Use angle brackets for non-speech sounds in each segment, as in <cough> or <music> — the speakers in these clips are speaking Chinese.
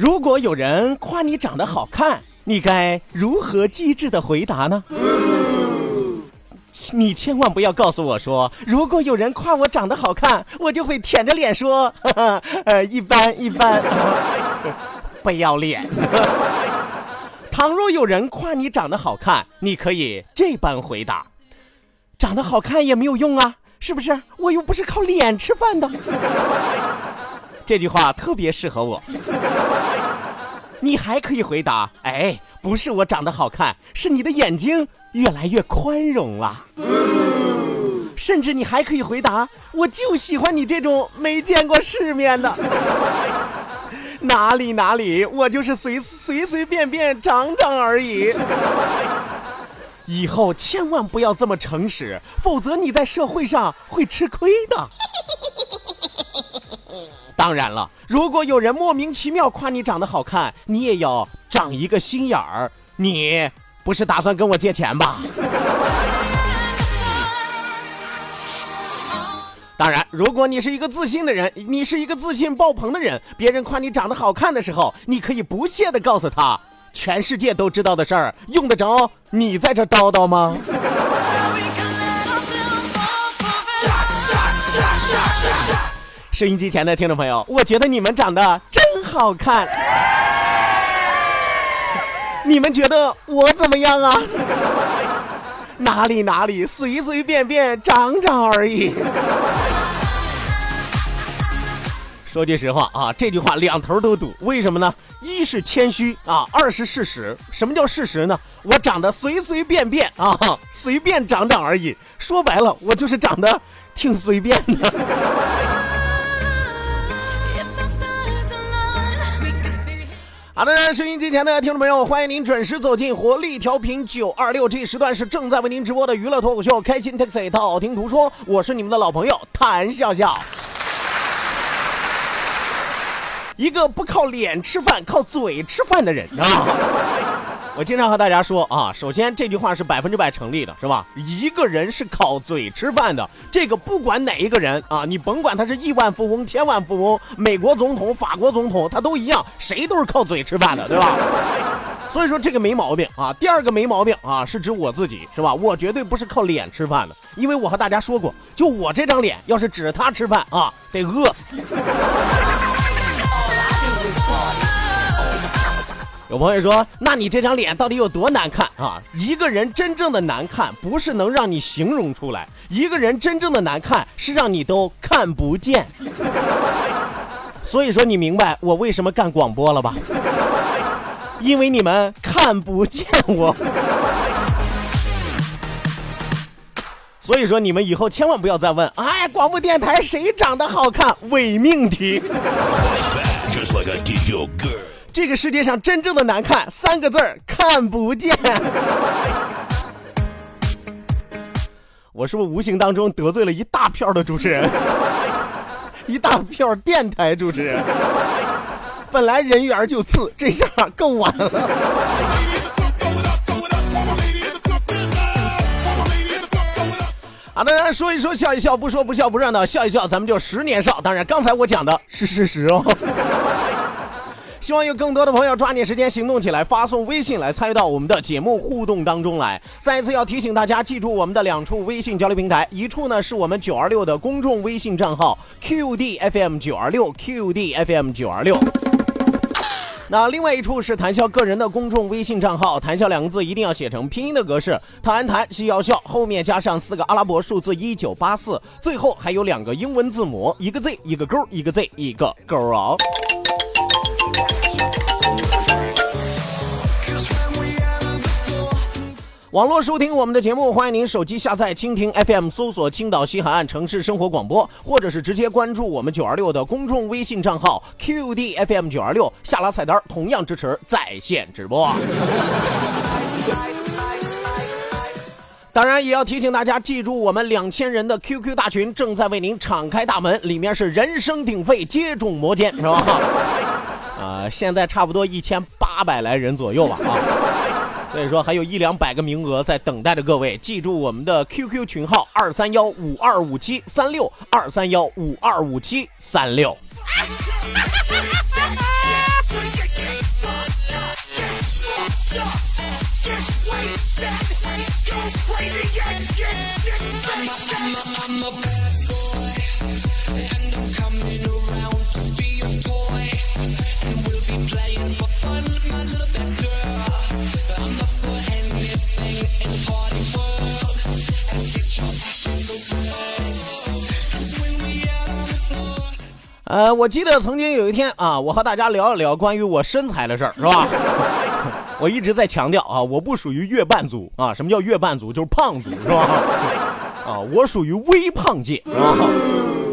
如果有人夸你长得好看，你该如何机智的回答呢？你千万不要告诉我说，如果有人夸我长得好看，我就会舔着脸说，哈哈，呃，一般一般，<laughs> 不要脸。倘若有人夸你长得好看，你可以这般回答：长得好看也没有用啊，是不是？我又不是靠脸吃饭的。这句话特别适合我。你还可以回答：哎，不是我长得好看，是你的眼睛越来越宽容了。甚至你还可以回答：我就喜欢你这种没见过世面的。哪里哪里，我就是随随随便便长长而已。以后千万不要这么诚实，否则你在社会上会吃亏的。当然了，如果有人莫名其妙夸你长得好看，你也要长一个心眼儿。你不是打算跟我借钱吧？当然，如果你是一个自信的人，你是一个自信爆棚的人，别人夸你长得好看的时候，你可以不屑的告诉他，全世界都知道的事儿，用得着你在这叨叨吗？收音机前的听众朋友，我觉得你们长得真好看。你们觉得我怎么样啊？哪里哪里，随随便便长长而已。说句实话啊，这句话两头都堵，为什么呢？一是谦虚啊，二是事实。什么叫事实呢？我长得随随便便啊，随便长长而已。说白了，我就是长得挺随便的。好的，收音机前的听众朋友，欢迎您准时走进活力调频九二六，这一时段是正在为您直播的娱乐脱口秀《开心 Taxi》，道听途说，我是你们的老朋友谭笑笑。一个不靠脸吃饭、靠嘴吃饭的人啊！我经常和大家说啊，首先这句话是百分之百成立的，是吧？一个人是靠嘴吃饭的，这个不管哪一个人啊，你甭管他是亿万富翁、千万富翁、美国总统、法国总统，他都一样，谁都是靠嘴吃饭的，对吧？所以说这个没毛病啊。第二个没毛病啊，是指我自己，是吧？我绝对不是靠脸吃饭的，因为我和大家说过，就我这张脸，要是指着他吃饭啊，得饿死。有朋友说：“那你这张脸到底有多难看啊？”一个人真正的难看，不是能让你形容出来，一个人真正的难看是让你都看不见。所以说，你明白我为什么干广播了吧？因为你们看不见我。所以说，你们以后千万不要再问：“哎，广播电台谁长得好看？”伪命题。这个世界上真正的难看三个字儿看不见。我是不是无形当中得罪了一大票的主持人，一大票电台主持人？本来人缘就次，这下更完了。好的，说一说笑一笑，不说不笑不热闹，笑一笑咱们就十年少。当然，刚才我讲的是事实哦。希望有更多的朋友抓紧时间行动起来，发送微信来参与到我们的节目互动当中来。再一次要提醒大家，记住我们的两处微信交流平台，一处呢是我们九二六的公众微信账号 QDFM 九二六 QDFM 九二六。那另外一处是谈笑个人的公众微信账号，谈笑两个字一定要写成拼音的格式，谈谈笑要笑，后面加上四个阿拉伯数字一九八四，最后还有两个英文字母，一个 Z 一个勾，一个 Z 一个勾哦。网络收听我们的节目，欢迎您手机下载蜻蜓 FM，搜索青岛西海岸城市生活广播，或者是直接关注我们九二六的公众微信账号 QDFM 九二六，下拉菜单同样支持在线直播。当然，也要提醒大家记住，我们两千人的 QQ 大群正在为您敞开大门，里面是人声鼎沸，接踵摩肩，是吧？啊，现在差不多一千八百来人左右吧，啊。所以说还有一两百个名额在等待着各位，记住我们的 QQ 群号二三幺五二五七三六二三幺五二五七三六。<laughs> 呃，我记得曾经有一天啊，我和大家聊一聊关于我身材的事儿，是吧？<laughs> 我一直在强调啊，我不属于月半族啊。什么叫月半族？就是胖族，是吧？<laughs> 啊，我属于微胖界，是吧？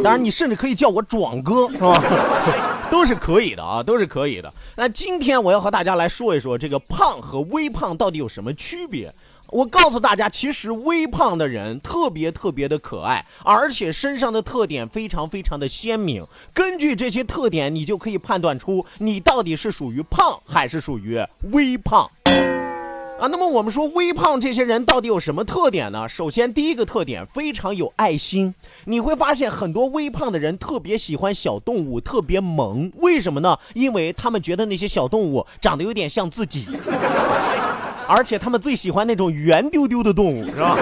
当然，你甚至可以叫我壮哥，是吧？<laughs> 都是可以的啊，都是可以的。那今天我要和大家来说一说，这个胖和微胖到底有什么区别？我告诉大家，其实微胖的人特别特别的可爱，而且身上的特点非常非常的鲜明。根据这些特点，你就可以判断出你到底是属于胖还是属于微胖。啊，那么我们说微胖这些人到底有什么特点呢？首先，第一个特点非常有爱心。你会发现很多微胖的人特别喜欢小动物，特别萌。为什么呢？因为他们觉得那些小动物长得有点像自己。而且他们最喜欢那种圆丢丢的动物，是吧？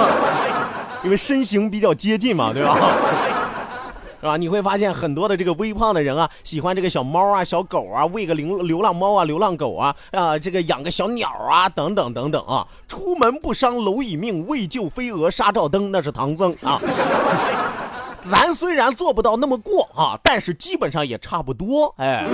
<laughs> 因为身形比较接近嘛，<laughs> 对吧？是吧？你会发现很多的这个微胖的人啊，喜欢这个小猫啊、小狗啊，喂个流流浪猫啊、流浪狗啊，啊，这个养个小鸟啊，等等等等啊。出门不伤蝼蚁命，为救飞蛾杀照灯，那是唐僧啊。<laughs> 咱虽然做不到那么过啊，但是基本上也差不多，哎。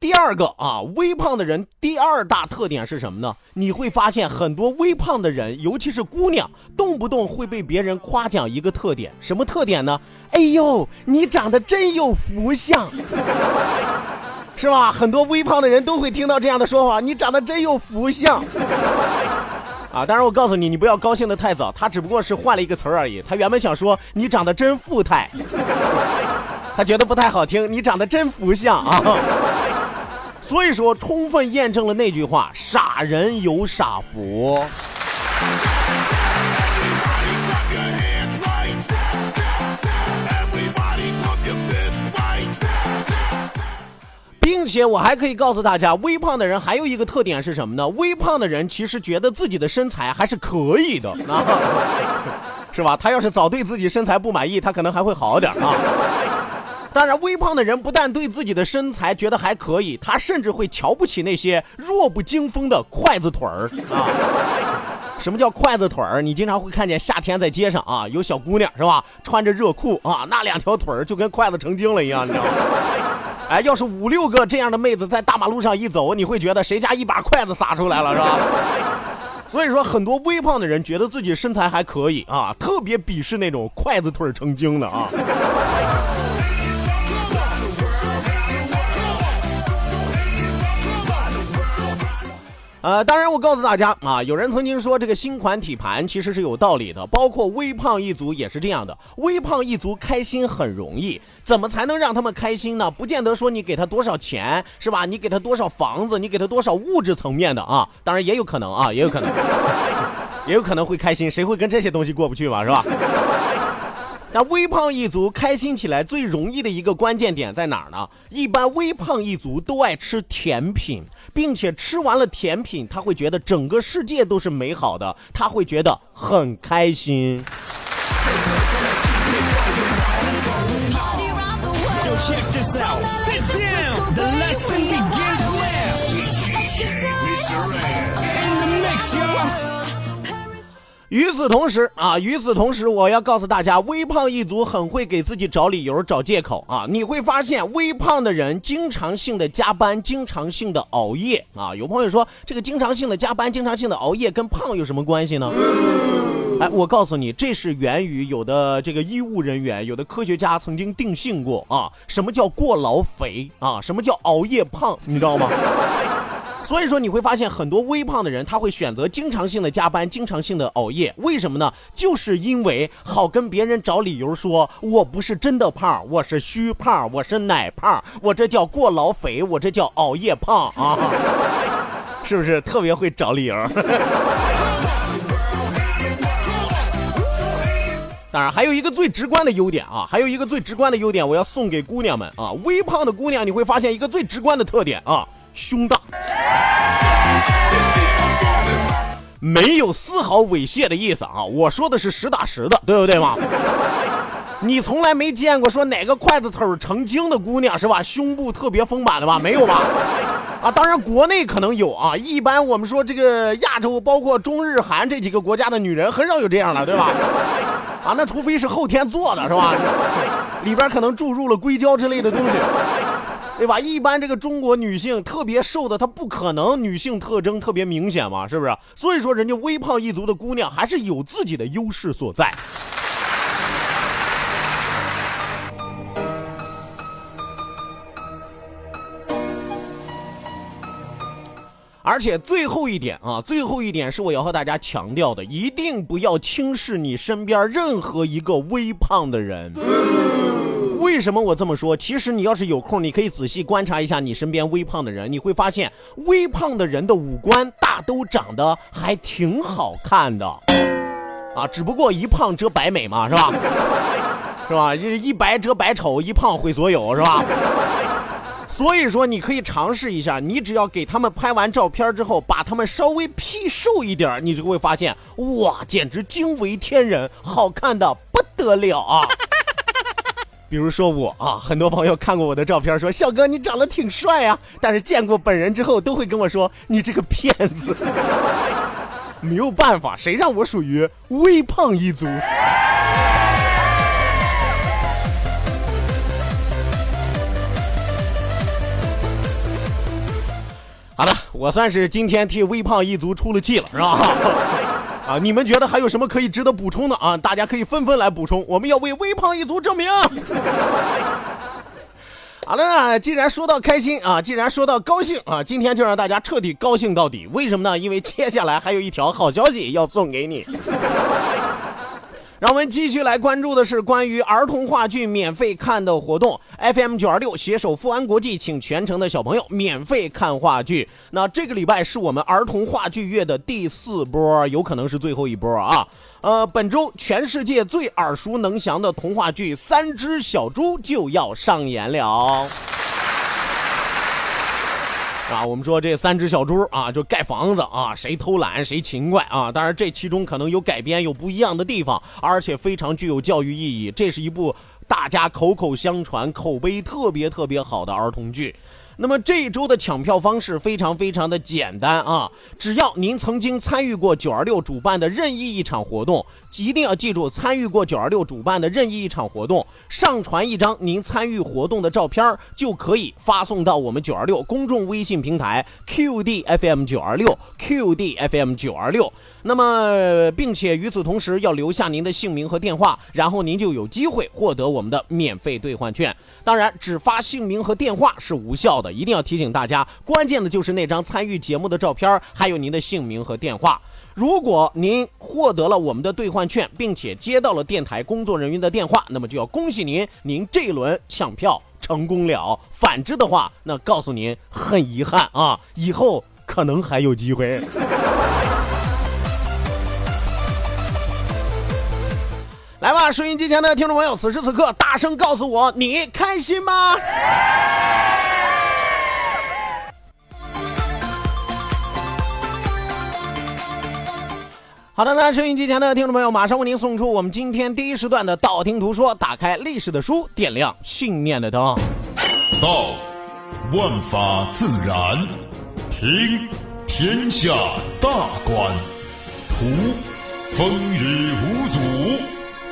第二个啊，微胖的人第二大特点是什么呢？你会发现很多微胖的人，尤其是姑娘，动不动会被别人夸奖一个特点，什么特点呢？哎呦，你长得真有福相，<laughs> 是吧？很多微胖的人都会听到这样的说法，你长得真有福相。啊，当然我告诉你，你不要高兴的太早，他只不过是换了一个词儿而已。他原本想说你长得真富态，<laughs> 他觉得不太好听，你长得真福相啊。所以说，充分验证了那句话：傻人有傻福。并且我还可以告诉大家，微胖的人还有一个特点是什么呢？微胖的人其实觉得自己的身材还是可以的，啊 <laughs> 是吧？他要是早对自己身材不满意，他可能还会好点啊。当然，微胖的人不但对自己的身材觉得还可以，他甚至会瞧不起那些弱不禁风的筷子腿儿 <laughs> 啊！什么叫筷子腿儿？你经常会看见夏天在街上啊，有小姑娘是吧，穿着热裤啊，那两条腿儿就跟筷子成精了一样，你知道吗？<laughs> 哎，要是五六个这样的妹子在大马路上一走，你会觉得谁家一把筷子撒出来了是吧？所以说，很多微胖的人觉得自己身材还可以啊，特别鄙视那种筷子腿成精的啊。呃，当然，我告诉大家啊，有人曾经说这个新款体盘其实是有道理的，包括微胖一族也是这样的。微胖一族开心很容易，怎么才能让他们开心呢？不见得说你给他多少钱是吧？你给他多少房子，你给他多少物质层面的啊？当然也有可能啊，也有可能，<laughs> 也有可能会开心，谁会跟这些东西过不去嘛，是吧？那微胖一族开心起来最容易的一个关键点在哪儿呢？一般微胖一族都爱吃甜品，并且吃完了甜品，他会觉得整个世界都是美好的，他会觉得很开心。Yo, check this out. Sit down. The lesson begins now. 与此同时啊，与此同时，我要告诉大家，微胖一族很会给自己找理由、找借口啊！你会发现，微胖的人经常性的加班，经常性的熬夜啊。有朋友说，这个经常性的加班、经常性的熬夜跟胖有什么关系呢？哎，我告诉你，这是源于有的这个医务人员、有的科学家曾经定性过啊，什么叫过劳肥啊，什么叫熬夜胖，你知道吗？所以说你会发现很多微胖的人，他会选择经常性的加班，经常性的熬夜，为什么呢？就是因为好跟别人找理由说，我不是真的胖，我是虚胖，我是奶胖，我这叫过劳肥，我这叫熬夜胖啊，是不是特别会找理由？<laughs> 当然，还有一个最直观的优点啊，还有一个最直观的优点，我要送给姑娘们啊。微胖的姑娘，你会发现一个最直观的特点啊，胸大，没有丝毫猥亵的意思啊。我说的是实打实的，对不对嘛？你从来没见过说哪个筷子腿成精的姑娘是吧？胸部特别丰满的吧？没有吧？啊，当然国内可能有啊。一般我们说这个亚洲，包括中日韩这几个国家的女人，很少有这样的，对吧？啊，那除非是后天做的，是吧？里边可能注入了硅胶之类的东西，对吧？一般这个中国女性特别瘦的，她不可能女性特征特别明显嘛，是不是？所以说，人家微胖一族的姑娘还是有自己的优势所在。而且最后一点啊，最后一点是我要和大家强调的，一定不要轻视你身边任何一个微胖的人。为什么我这么说？其实你要是有空，你可以仔细观察一下你身边微胖的人，你会发现微胖的人的五官大都长得还挺好看的，啊，只不过一胖遮百美嘛，是吧？<laughs> 是吧？这一白遮百丑，一胖毁所有，是吧？所以说，你可以尝试一下，你只要给他们拍完照片之后，把他们稍微 P 瘦一点，你就会发现，哇，简直惊为天人，好看的不得了啊！比如说我啊，很多朋友看过我的照片，说小哥你长得挺帅啊，但是见过本人之后，都会跟我说你这个骗子。<laughs> 没有办法，谁让我属于微胖一族。好了，我算是今天替微胖一族出了气了，是吧？啊，你们觉得还有什么可以值得补充的啊？大家可以纷纷来补充，我们要为微胖一族证明。<laughs> 好了，啊既然说到开心啊，既然说到高兴啊，今天就让大家彻底高兴到底。为什么呢？因为接下来还有一条好消息要送给你。让我们继续来关注的是关于儿童话剧免费看的活动。FM 九二六携手富安国际，请全城的小朋友免费看话剧。那这个礼拜是我们儿童话剧月的第四波，有可能是最后一波啊。呃，本周全世界最耳熟能详的童话剧《三只小猪》就要上演了。啊，我们说这三只小猪啊，就盖房子啊，谁偷懒谁勤快啊。当然，这其中可能有改编，有不一样的地方，而且非常具有教育意义。这是一部大家口口相传、口碑特别特别好的儿童剧。那么这一周的抢票方式非常非常的简单啊，只要您曾经参与过九二六主办的任意一场活动，一定要记住参与过九二六主办的任意一场活动，上传一张您参与活动的照片，就可以发送到我们九二六公众微信平台 QDFM 九二六 QDFM 九二六。那么，并且与此同时要留下您的姓名和电话，然后您就有机会获得我们的免费兑换券。当然，只发姓名和电话是无效的，一定要提醒大家，关键的就是那张参与节目的照片，还有您的姓名和电话。如果您获得了我们的兑换券，并且接到了电台工作人员的电话，那么就要恭喜您，您这一轮抢票成功了。反之的话，那告诉您很遗憾啊，以后可能还有机会。来吧，收音机前的听众朋友，此时此刻大声告诉我，你开心吗？好的，那收音机前的听众朋友，马上为您送出我们今天第一时段的道听途说，打开历史的书，点亮信念的灯。道，万法自然；听，天下大观；图，风雨无阻；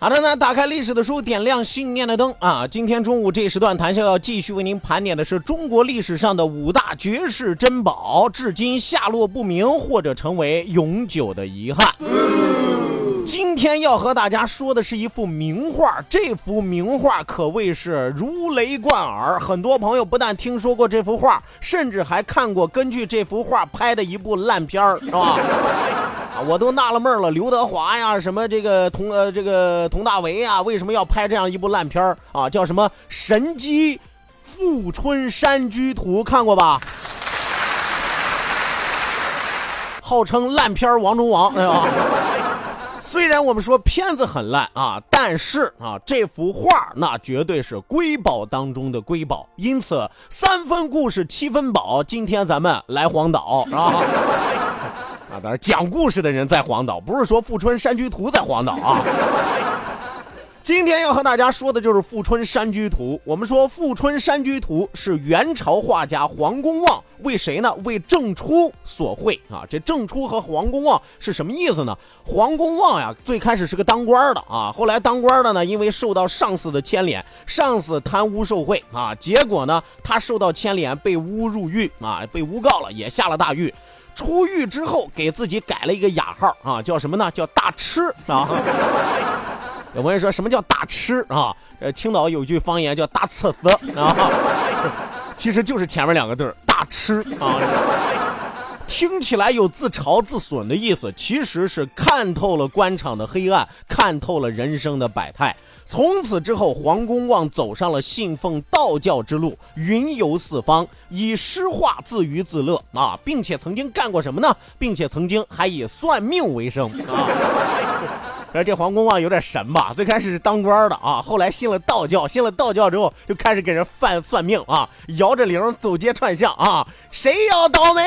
好的，那打开历史的书，点亮信念的灯啊！今天中午这一时段，谈笑要继续为您盘点的是中国历史上的五大绝世珍宝，至今下落不明，或者成为永久的遗憾。今天要和大家说的是一幅名画，这幅名画可谓是如雷贯耳。很多朋友不但听说过这幅画，甚至还看过根据这幅画拍的一部烂片儿，是吧？我都纳了闷了，刘德华呀，什么这个佟呃这个佟大为呀，为什么要拍这样一部烂片儿啊？叫什么《神机富春山居图》，看过吧？号称烂片王中王，哎呀。虽然我们说片子很烂啊，但是啊，这幅画那绝对是瑰宝当中的瑰宝。因此，三分故事七分宝。今天咱们来黄岛啊，讲故事的人在黄岛，不是说《富春山居图》在黄岛啊。<laughs> 今天要和大家说的就是《富春山居图》。我们说《富春山居图》是元朝画家黄公望为谁呢？为郑初所绘啊。这郑初和黄公望是什么意思呢？黄公望呀，最开始是个当官的啊，后来当官的呢，因为受到上司的牵连，上司贪污受贿啊，结果呢，他受到牵连，被诬入狱啊，被诬告了，也下了大狱。出狱之后，给自己改了一个雅号啊，叫什么呢？叫大吃啊。<laughs> 有朋友说什么叫大吃啊？呃，青岛有句方言叫大吃子啊，<laughs> 其实就是前面两个字大吃啊。听起来有自嘲自损的意思，其实是看透了官场的黑暗，看透了人生的百态。从此之后，黄公望走上了信奉道教之路，云游四方，以诗画自娱自乐啊，并且曾经干过什么呢？并且曾经还以算命为生啊。<laughs> 而这黄公望有点神吧？最开始是当官的啊，后来信了道教，信了道教之后就开始给人犯算命啊，摇着铃走街串巷啊，谁要倒霉？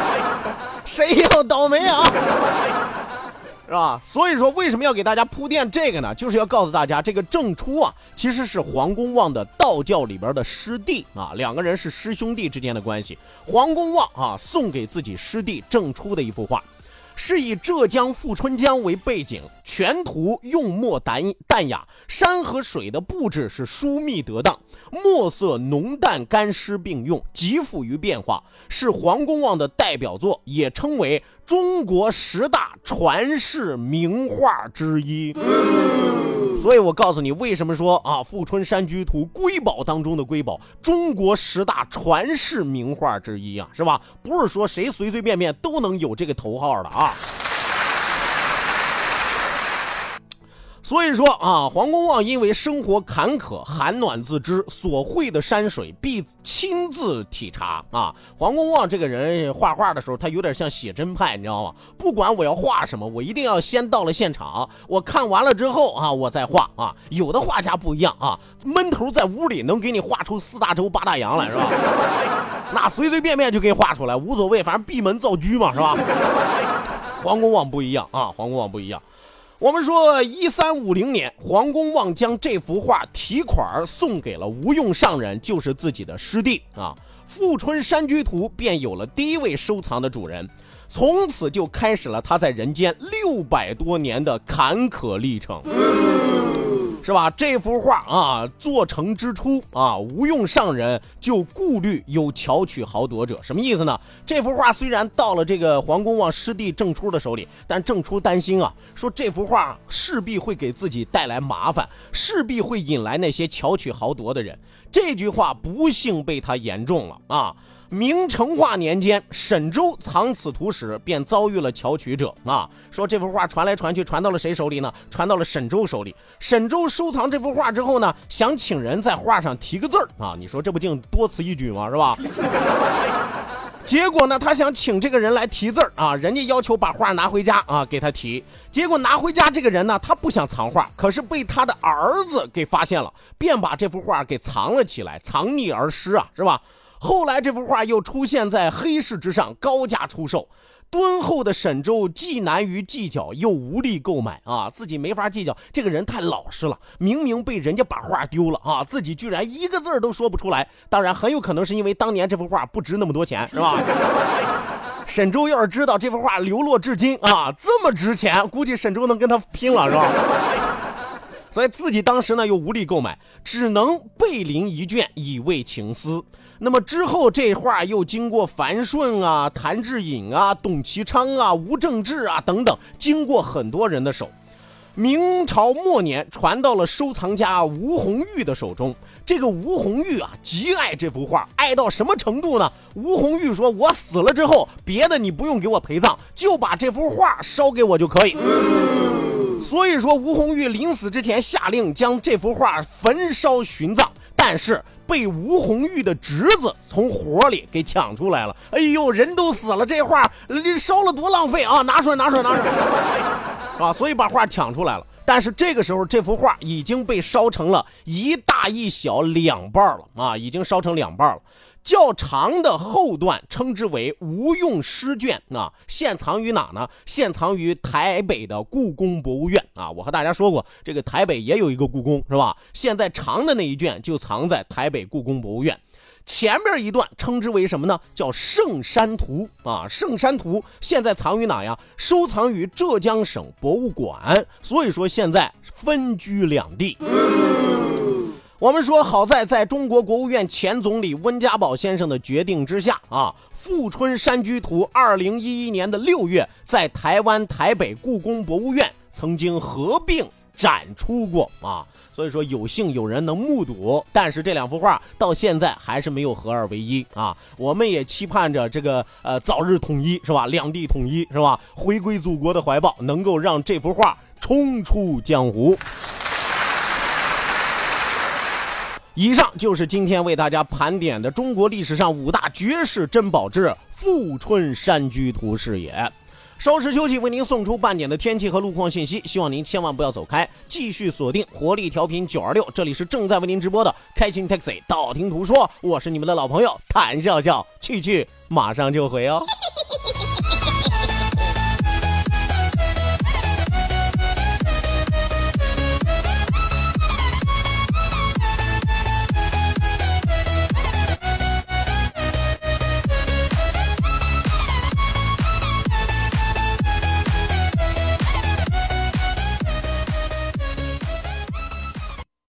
<laughs> 谁要倒霉啊？<laughs> 是吧？所以说为什么要给大家铺垫这个呢？就是要告诉大家，这个郑初啊，其实是黄公望的道教里边的师弟啊，两个人是师兄弟之间的关系。黄公望啊，送给自己师弟郑初的一幅画。是以浙江富春江为背景，全图用墨淡淡雅，山和水的布置是疏密得当，墨色浓淡干湿并用，极富于变化，是黄公望的代表作，也称为中国十大传世名画之一。所以我告诉你，为什么说啊，《富春山居图》瑰宝当中的瑰宝，中国十大传世名画之一啊，是吧？不是说谁随随便便都能有这个头号的啊。所以说啊，黄公望因为生活坎坷，寒暖自知，所绘的山水必亲自体察啊。黄公望这个人画画的时候，他有点像写真派，你知道吗？不管我要画什么，我一定要先到了现场，我看完了之后啊，我再画啊。有的画家不一样啊，闷头在屋里能给你画出四大洲八大洋来，是吧？<laughs> 那随随便便就给画出来，无所谓，反正闭门造车嘛，是吧？<laughs> 黄公望不一样啊，黄公望不一样。我们说，一三五零年，黄公望将这幅画题款送给了吴用上人，就是自己的师弟啊。《富春山居图》便有了第一位收藏的主人，从此就开始了他在人间六百多年的坎坷历程。是吧？这幅画啊，做成之初啊，吴用上人就顾虑有巧取豪夺者，什么意思呢？这幅画虽然到了这个黄公望师弟郑初的手里，但郑初担心啊，说这幅画势必会给自己带来麻烦，势必会引来那些巧取豪夺的人。这句话不幸被他言中了啊。明成化年间，沈周藏此图时，便遭遇了巧取者啊。说这幅画传来传去，传到了谁手里呢？传到了沈周手里。沈周收藏这幅画之后呢，想请人在画上题个字儿啊。你说这不竟多此一举吗？是吧？<laughs> 结果呢，他想请这个人来题字儿啊，人家要求把画拿回家啊，给他题。结果拿回家，这个人呢，他不想藏画，可是被他的儿子给发现了，便把这幅画给藏了起来，藏匿而失啊，是吧？后来这幅画又出现在黑市之上，高价出售。敦厚的沈周既难于计较，又无力购买啊，自己没法计较。这个人太老实了，明明被人家把画丢了啊，自己居然一个字儿都说不出来。当然，很有可能是因为当年这幅画不值那么多钱，是吧？沈周要是知道这幅画流落至今啊，这么值钱，估计沈周能跟他拼了，是吧？所以自己当时呢又无力购买，只能背临一卷以慰情思。那么之后，这画又经过樊顺啊、谭志隐啊、董其昌啊、吴正志啊等等，经过很多人的手。明朝末年，传到了收藏家吴红玉的手中。这个吴红玉啊，极爱这幅画，爱到什么程度呢？吴红玉说：“我死了之后，别的你不用给我陪葬，就把这幅画烧给我就可以。”所以说，吴红玉临死之前下令将这幅画焚烧殉葬，但是。被吴红玉的侄子从火里给抢出来了。哎呦，人都死了，这画烧了多浪费啊！拿出来，拿出来，拿出来，<laughs> 啊！所以把画抢出来了。但是这个时候，这幅画已经被烧成了一大一小两半了啊，已经烧成两半了。较长的后段称之为无用诗卷啊，现藏于哪呢？现藏于台北的故宫博物院啊。我和大家说过，这个台北也有一个故宫，是吧？现在长的那一卷就藏在台北故宫博物院。前面一段称之为什么呢？叫《圣山图》啊，《圣山图》现在藏于哪呀？收藏于浙江省博物馆。所以说现在分居两地。我们说，好在在中国国务院前总理温家宝先生的决定之下啊，《富春山居图》二零一一年的六月，在台湾台北故宫博物院曾经合并展出过啊，所以说有幸有人能目睹。但是这两幅画到现在还是没有合二为一啊，我们也期盼着这个呃早日统一是吧？两地统一是吧？回归祖国的怀抱，能够让这幅画冲出江湖。以上就是今天为大家盘点的中国历史上五大绝世珍宝之《富春山居图》是也。稍事休息，为您送出半点的天气和路况信息。希望您千万不要走开，继续锁定活力调频九二六，这里是正在为您直播的开心 Taxi。道听途说，我是你们的老朋友谭笑笑，去去马上就回哦。